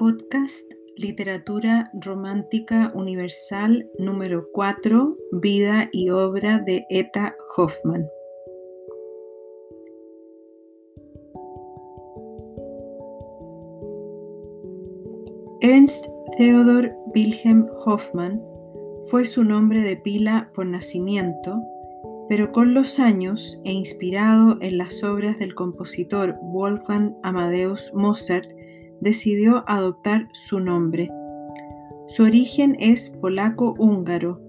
Podcast Literatura Romántica Universal número 4, Vida y obra de Etta Hoffman. Ernst Theodor Wilhelm Hoffmann fue su nombre de pila por nacimiento, pero con los años e inspirado en las obras del compositor Wolfgang Amadeus Mozart, decidió adoptar su nombre. Su origen es polaco-húngaro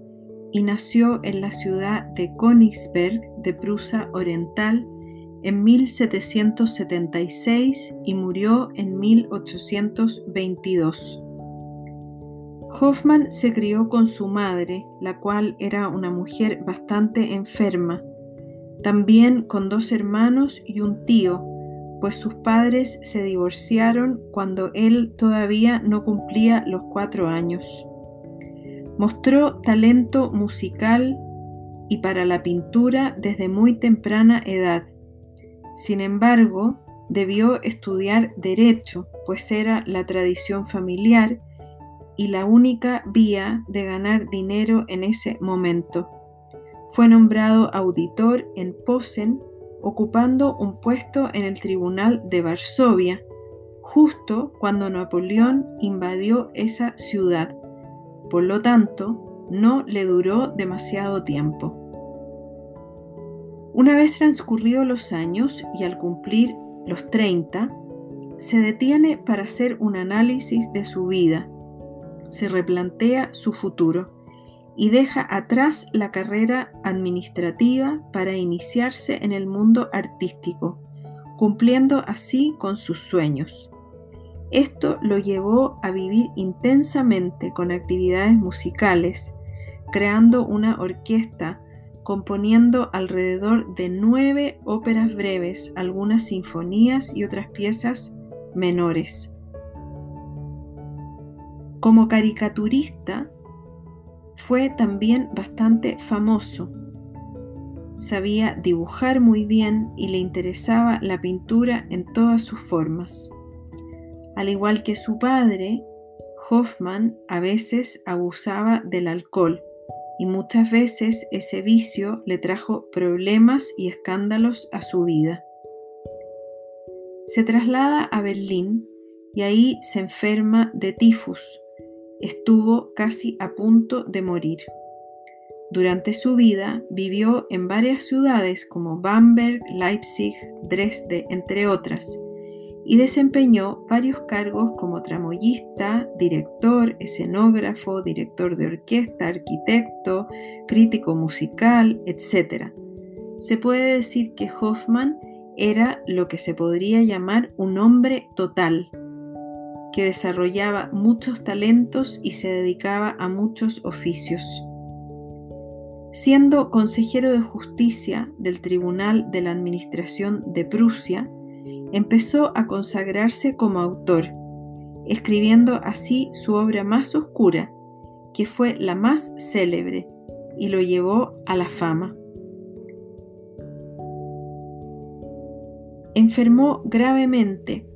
y nació en la ciudad de Königsberg de Prusia Oriental en 1776 y murió en 1822. Hoffman se crió con su madre, la cual era una mujer bastante enferma, también con dos hermanos y un tío, pues sus padres se divorciaron cuando él todavía no cumplía los cuatro años. Mostró talento musical y para la pintura desde muy temprana edad. Sin embargo, debió estudiar derecho, pues era la tradición familiar y la única vía de ganar dinero en ese momento. Fue nombrado auditor en Posen, ocupando un puesto en el Tribunal de Varsovia, justo cuando Napoleón invadió esa ciudad. Por lo tanto, no le duró demasiado tiempo. Una vez transcurridos los años y al cumplir los 30, se detiene para hacer un análisis de su vida se replantea su futuro y deja atrás la carrera administrativa para iniciarse en el mundo artístico, cumpliendo así con sus sueños. Esto lo llevó a vivir intensamente con actividades musicales, creando una orquesta, componiendo alrededor de nueve óperas breves, algunas sinfonías y otras piezas menores. Como caricaturista fue también bastante famoso. Sabía dibujar muy bien y le interesaba la pintura en todas sus formas. Al igual que su padre, Hoffman a veces abusaba del alcohol y muchas veces ese vicio le trajo problemas y escándalos a su vida. Se traslada a Berlín y ahí se enferma de tifus estuvo casi a punto de morir. Durante su vida vivió en varias ciudades como Bamberg, Leipzig, Dresde, entre otras, y desempeñó varios cargos como tramoyista, director, escenógrafo, director de orquesta, arquitecto, crítico musical, etc. Se puede decir que Hoffman era lo que se podría llamar un hombre total, que desarrollaba muchos talentos y se dedicaba a muchos oficios. Siendo consejero de justicia del Tribunal de la Administración de Prusia, empezó a consagrarse como autor, escribiendo así su obra más oscura, que fue la más célebre, y lo llevó a la fama. Enfermó gravemente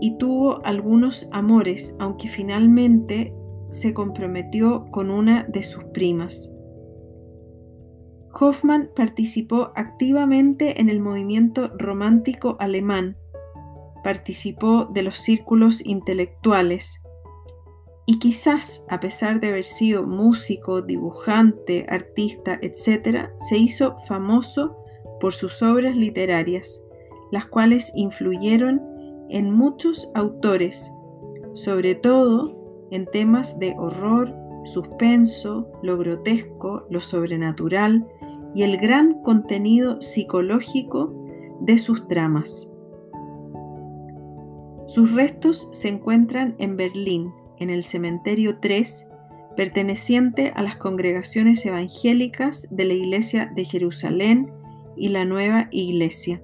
y tuvo algunos amores, aunque finalmente se comprometió con una de sus primas. Hoffmann participó activamente en el movimiento romántico alemán, participó de los círculos intelectuales y quizás, a pesar de haber sido músico, dibujante, artista, etc., se hizo famoso por sus obras literarias, las cuales influyeron en muchos autores, sobre todo en temas de horror, suspenso, lo grotesco, lo sobrenatural y el gran contenido psicológico de sus tramas. Sus restos se encuentran en Berlín, en el cementerio 3, perteneciente a las congregaciones evangélicas de la Iglesia de Jerusalén y la Nueva Iglesia.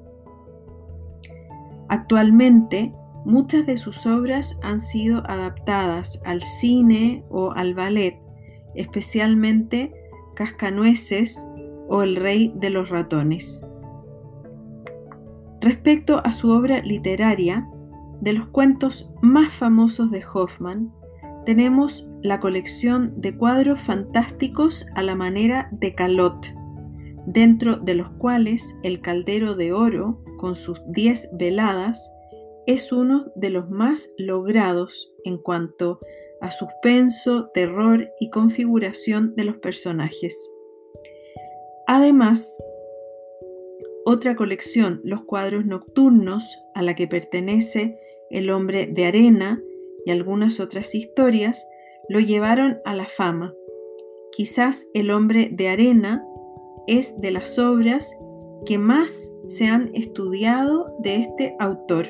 Actualmente, muchas de sus obras han sido adaptadas al cine o al ballet, especialmente Cascanueces o El Rey de los Ratones. Respecto a su obra literaria, de los cuentos más famosos de Hoffman, tenemos la colección de cuadros fantásticos a la manera de Calot, dentro de los cuales el caldero de oro, con sus diez veladas, es uno de los más logrados en cuanto a suspenso, terror y configuración de los personajes. Además, otra colección, Los cuadros nocturnos, a la que pertenece El hombre de arena y algunas otras historias, lo llevaron a la fama. Quizás El hombre de arena es de las obras que más se han estudiado de este autor.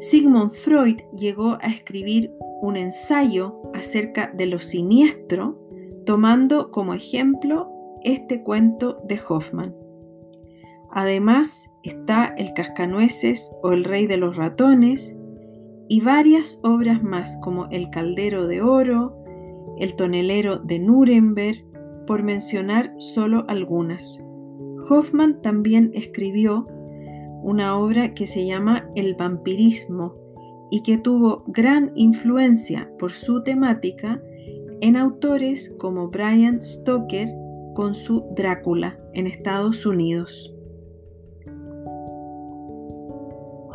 Sigmund Freud llegó a escribir un ensayo acerca de lo siniestro, tomando como ejemplo este cuento de Hoffman. Además está El Cascanueces o El Rey de los Ratones y varias obras más como El Caldero de Oro, El Tonelero de Nuremberg, por mencionar solo algunas. Hoffman también escribió una obra que se llama El vampirismo y que tuvo gran influencia por su temática en autores como Brian Stoker con su Drácula en Estados Unidos.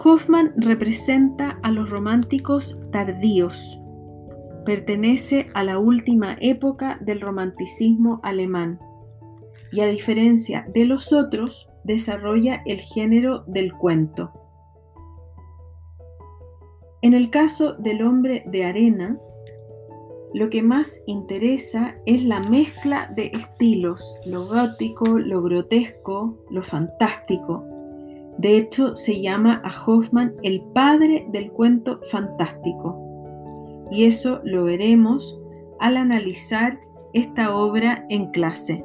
Hoffman representa a los románticos tardíos, pertenece a la última época del romanticismo alemán y a diferencia de los otros, desarrolla el género del cuento. En el caso del hombre de arena, lo que más interesa es la mezcla de estilos, lo gótico, lo grotesco, lo fantástico. De hecho, se llama a Hoffman el padre del cuento fantástico y eso lo veremos al analizar esta obra en clase.